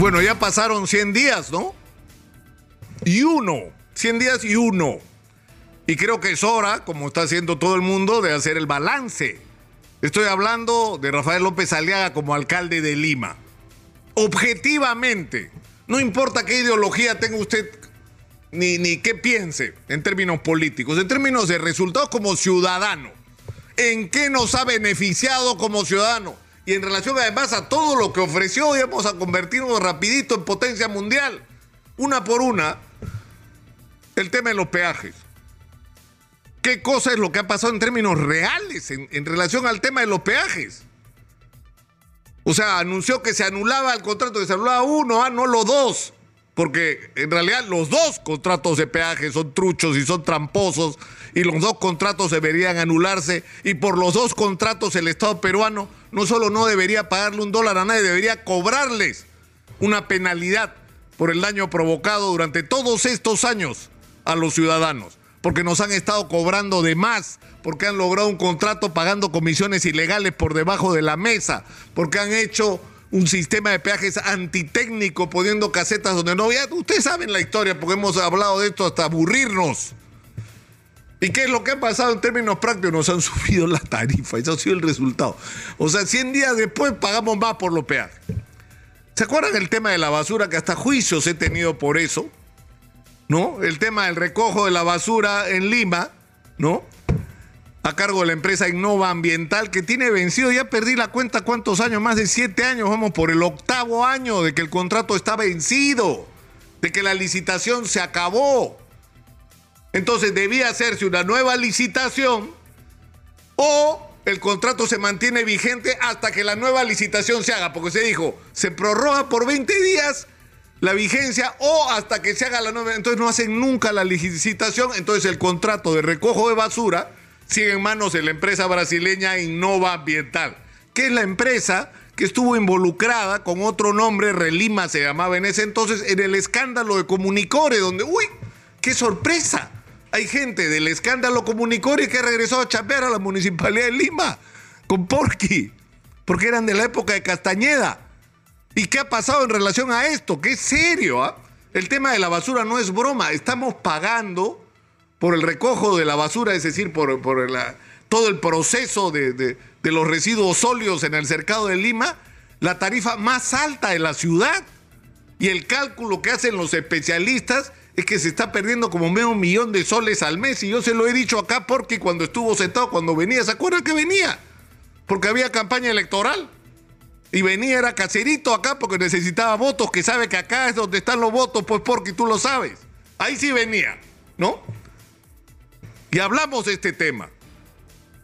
Bueno, ya pasaron 100 días, ¿no? Y uno, 100 días y uno. Y creo que es hora, como está haciendo todo el mundo, de hacer el balance. Estoy hablando de Rafael López Aliaga como alcalde de Lima. Objetivamente, no importa qué ideología tenga usted ni, ni qué piense en términos políticos, en términos de resultados como ciudadano. ¿En qué nos ha beneficiado como ciudadano? Y en relación además a todo lo que ofreció, íbamos a convertirnos rapidito en potencia mundial. Una por una, el tema de los peajes. ¿Qué cosa es lo que ha pasado en términos reales en, relación al tema de los peajes? O sea, anunció que se anulaba el contrato, que se anulaba uno, ah, no los dos. Porque en realidad los dos contratos de peaje son truchos y son tramposos y los dos contratos deberían anularse y por los dos contratos el Estado peruano no solo no debería pagarle un dólar a nadie, debería cobrarles una penalidad por el daño provocado durante todos estos años a los ciudadanos, porque nos han estado cobrando de más, porque han logrado un contrato pagando comisiones ilegales por debajo de la mesa, porque han hecho un sistema de peajes antitécnico poniendo casetas donde no había. Ustedes saben la historia porque hemos hablado de esto hasta aburrirnos. ¿Y qué es lo que ha pasado en términos prácticos? Nos han subido la tarifa, eso ha sido el resultado. O sea, 100 días después pagamos más por los peajes. ¿Se acuerdan el tema de la basura que hasta juicios he tenido por eso? ¿No? El tema del recojo de la basura en Lima, ¿no? A cargo de la empresa Innova Ambiental que tiene vencido, ya perdí la cuenta cuántos años, más de siete años, vamos por el octavo año de que el contrato está vencido, de que la licitación se acabó. Entonces debía hacerse una nueva licitación o el contrato se mantiene vigente hasta que la nueva licitación se haga, porque se dijo, se prorroga por 20 días la vigencia o hasta que se haga la nueva, entonces no hacen nunca la licitación, entonces el contrato de recojo de basura sigue en manos de la empresa brasileña Innova Ambiental, que es la empresa que estuvo involucrada con otro nombre, Relima se llamaba en ese entonces, en el escándalo de Comunicore, donde, uy, qué sorpresa hay gente del escándalo Comunicori que regresó a chapear a la municipalidad de Lima con Porqui, porque eran de la época de Castañeda. ¿Y qué ha pasado en relación a esto? ¿Qué es serio? ¿ah? El tema de la basura no es broma. Estamos pagando por el recojo de la basura, es decir, por, todo el proceso de, de los residuos sólidos en el cercado de Lima, la tarifa más alta de la ciudad. Y el cálculo que hacen los especialistas es que se está perdiendo como medio millón de soles al mes. Y yo se lo he dicho acá porque cuando estuvo sentado, cuando venía, ¿se acuerdan que venía? Porque había campaña electoral. Y venía, era caserito acá porque necesitaba votos, que sabe que acá es donde están los votos, pues porque tú lo sabes. Ahí sí venía, ¿no? Y hablamos de este tema.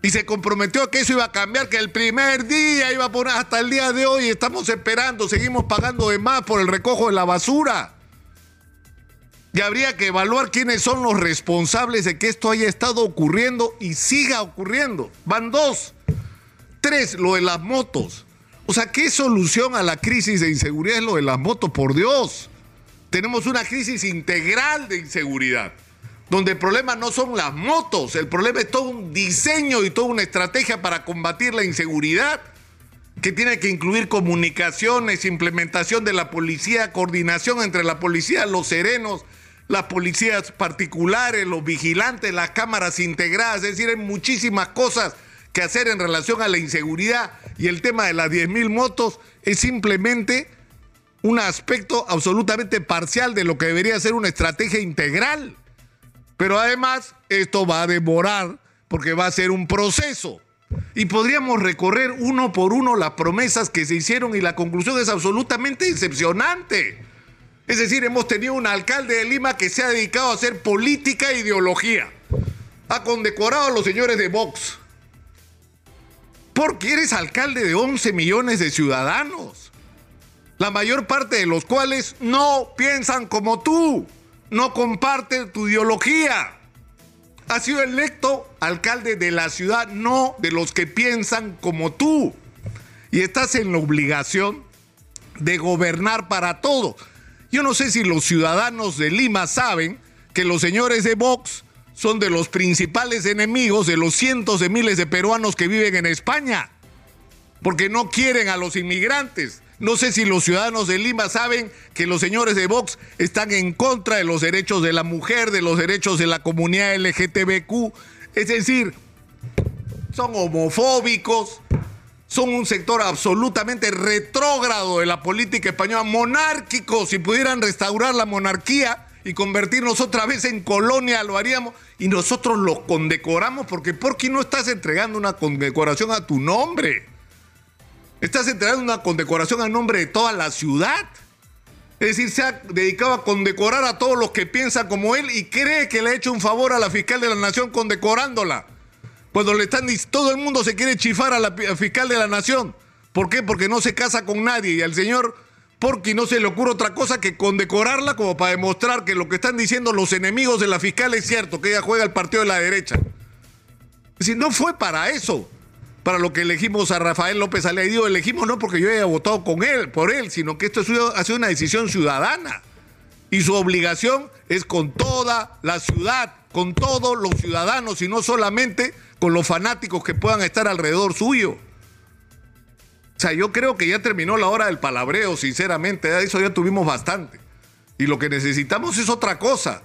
Y se comprometió que eso iba a cambiar, que el primer día iba a poner hasta el día de hoy. Estamos esperando, seguimos pagando de más por el recojo de la basura. Y habría que evaluar quiénes son los responsables de que esto haya estado ocurriendo y siga ocurriendo. Van dos. Tres, lo de las motos. O sea, ¿qué solución a la crisis de inseguridad es lo de las motos? Por Dios. Tenemos una crisis integral de inseguridad, donde el problema no son las motos, el problema es todo un diseño y toda una estrategia para combatir la inseguridad que tiene que incluir comunicaciones, implementación de la policía, coordinación entre la policía, los serenos, las policías particulares, los vigilantes, las cámaras integradas, es decir, hay muchísimas cosas que hacer en relación a la inseguridad y el tema de las 10.000 motos es simplemente un aspecto absolutamente parcial de lo que debería ser una estrategia integral. Pero además esto va a demorar porque va a ser un proceso. Y podríamos recorrer uno por uno las promesas que se hicieron y la conclusión es absolutamente decepcionante. Es decir, hemos tenido un alcalde de Lima que se ha dedicado a hacer política e ideología. Ha condecorado a los señores de Vox. Porque eres alcalde de 11 millones de ciudadanos. La mayor parte de los cuales no piensan como tú. No comparten tu ideología. Has sido electo alcalde de la ciudad, no de los que piensan como tú. Y estás en la obligación de gobernar para todos. Yo no sé si los ciudadanos de Lima saben que los señores de Vox son de los principales enemigos de los cientos de miles de peruanos que viven en España, porque no quieren a los inmigrantes, No sé si los ciudadanos de Lima saben que los señores de Vox están en contra de los derechos de la mujer, de los derechos de la comunidad LGTBQ. Es decir, son homofóbicos, son un sector absolutamente retrógrado de la política española, monárquico. Si pudieran restaurar la monarquía y convertirnos otra vez en colonia, lo haríamos. Y nosotros los condecoramos porque ¿por qué no estás entregando una condecoración a tu nombre? Estás entregando una condecoración a nombre de toda la ciudad. Es decir, se ha dedicado a condecorar a todos los que piensan como él y cree que le ha hecho un favor a la fiscal de la nación condecorándola. Cuando le están todo el mundo se quiere chifar a la fiscal de la nación. ¿Por qué? Porque no se casa con nadie y al señor Porky no se le ocurre otra cosa que condecorarla como para demostrar que lo que están diciendo los enemigos de la fiscal es cierto, que ella juega el partido de la derecha. Es decir, no fue para eso, para lo que elegimos a Rafael López Alea. Y digo, elegimos no porque yo haya votado con él, por él, sino que esto ha sido una decisión ciudadana. Y su obligación es con toda la ciudad, con todos los ciudadanos y no solamente con los fanáticos que puedan estar alrededor suyo. O sea, yo creo que ya terminó la hora del palabreo, sinceramente, de eso ya tuvimos bastante. Y lo que necesitamos es otra cosa,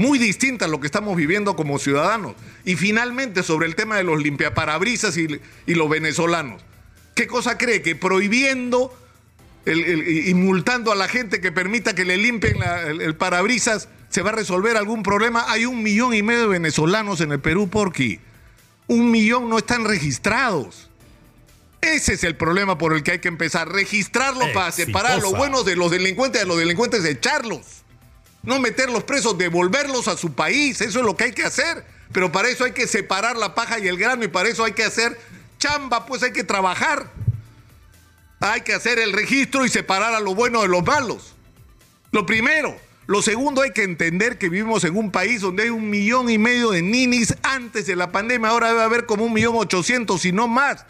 muy distinta a lo que estamos viviendo como ciudadanos. Y finalmente, sobre el tema de los limpiaparabrisas y, y los venezolanos. ¿Qué cosa cree? Que prohibiendo y multando a la gente que permita que le limpien el, parabrisas se va a resolver algún problema. Hay un millón y medio de venezolanos en el Perú, porque un millón no están registrados. Ese es el problema por el que hay que empezar. Registrarlos para separar a los buenos de los delincuentes, de los delincuentes, echarlos. No meterlos presos, devolverlos a su país. Eso es lo que hay que hacer. Pero para eso hay que separar la paja y el grano y para eso hay que hacer chamba, pues hay que trabajar. Hay que hacer el registro y separar a lo bueno de los malos. Lo primero. Lo segundo, hay que entender que vivimos en un país donde hay un millón y medio de ninis antes de la pandemia, ahora debe haber como un millón ochocientos, si no más.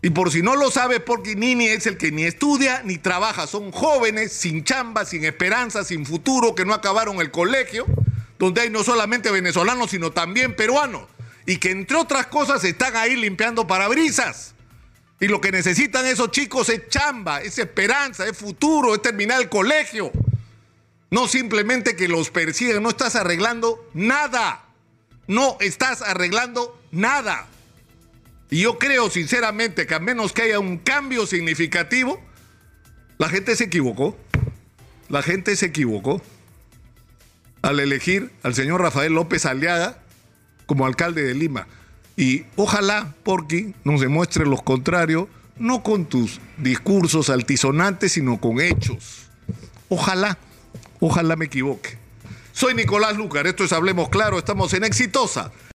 Y por si no lo sabe, porque Nini es el que ni estudia ni trabaja. Son jóvenes sin chamba, sin esperanza, sin futuro, que no acabaron el colegio, donde hay no solamente venezolanos, sino también peruanos. Y que entre otras cosas están ahí limpiando parabrisas. Y lo que necesitan esos chicos es chamba, es esperanza, es futuro, es terminar el colegio. No simplemente que los persigan, no estás arreglando nada. No estás arreglando nada. Y yo creo sinceramente que a menos que haya un cambio significativo, la gente se equivocó. La gente se equivocó al elegir al señor Rafael López Aliaga como alcalde de Lima. Y ojalá, Porky, nos demuestre lo contrario, no con tus discursos altisonantes, sino con hechos. Ojalá. Ojalá me equivoque. Soy Nicolás Lucar, esto es Hablemos Claro, estamos en Exitosa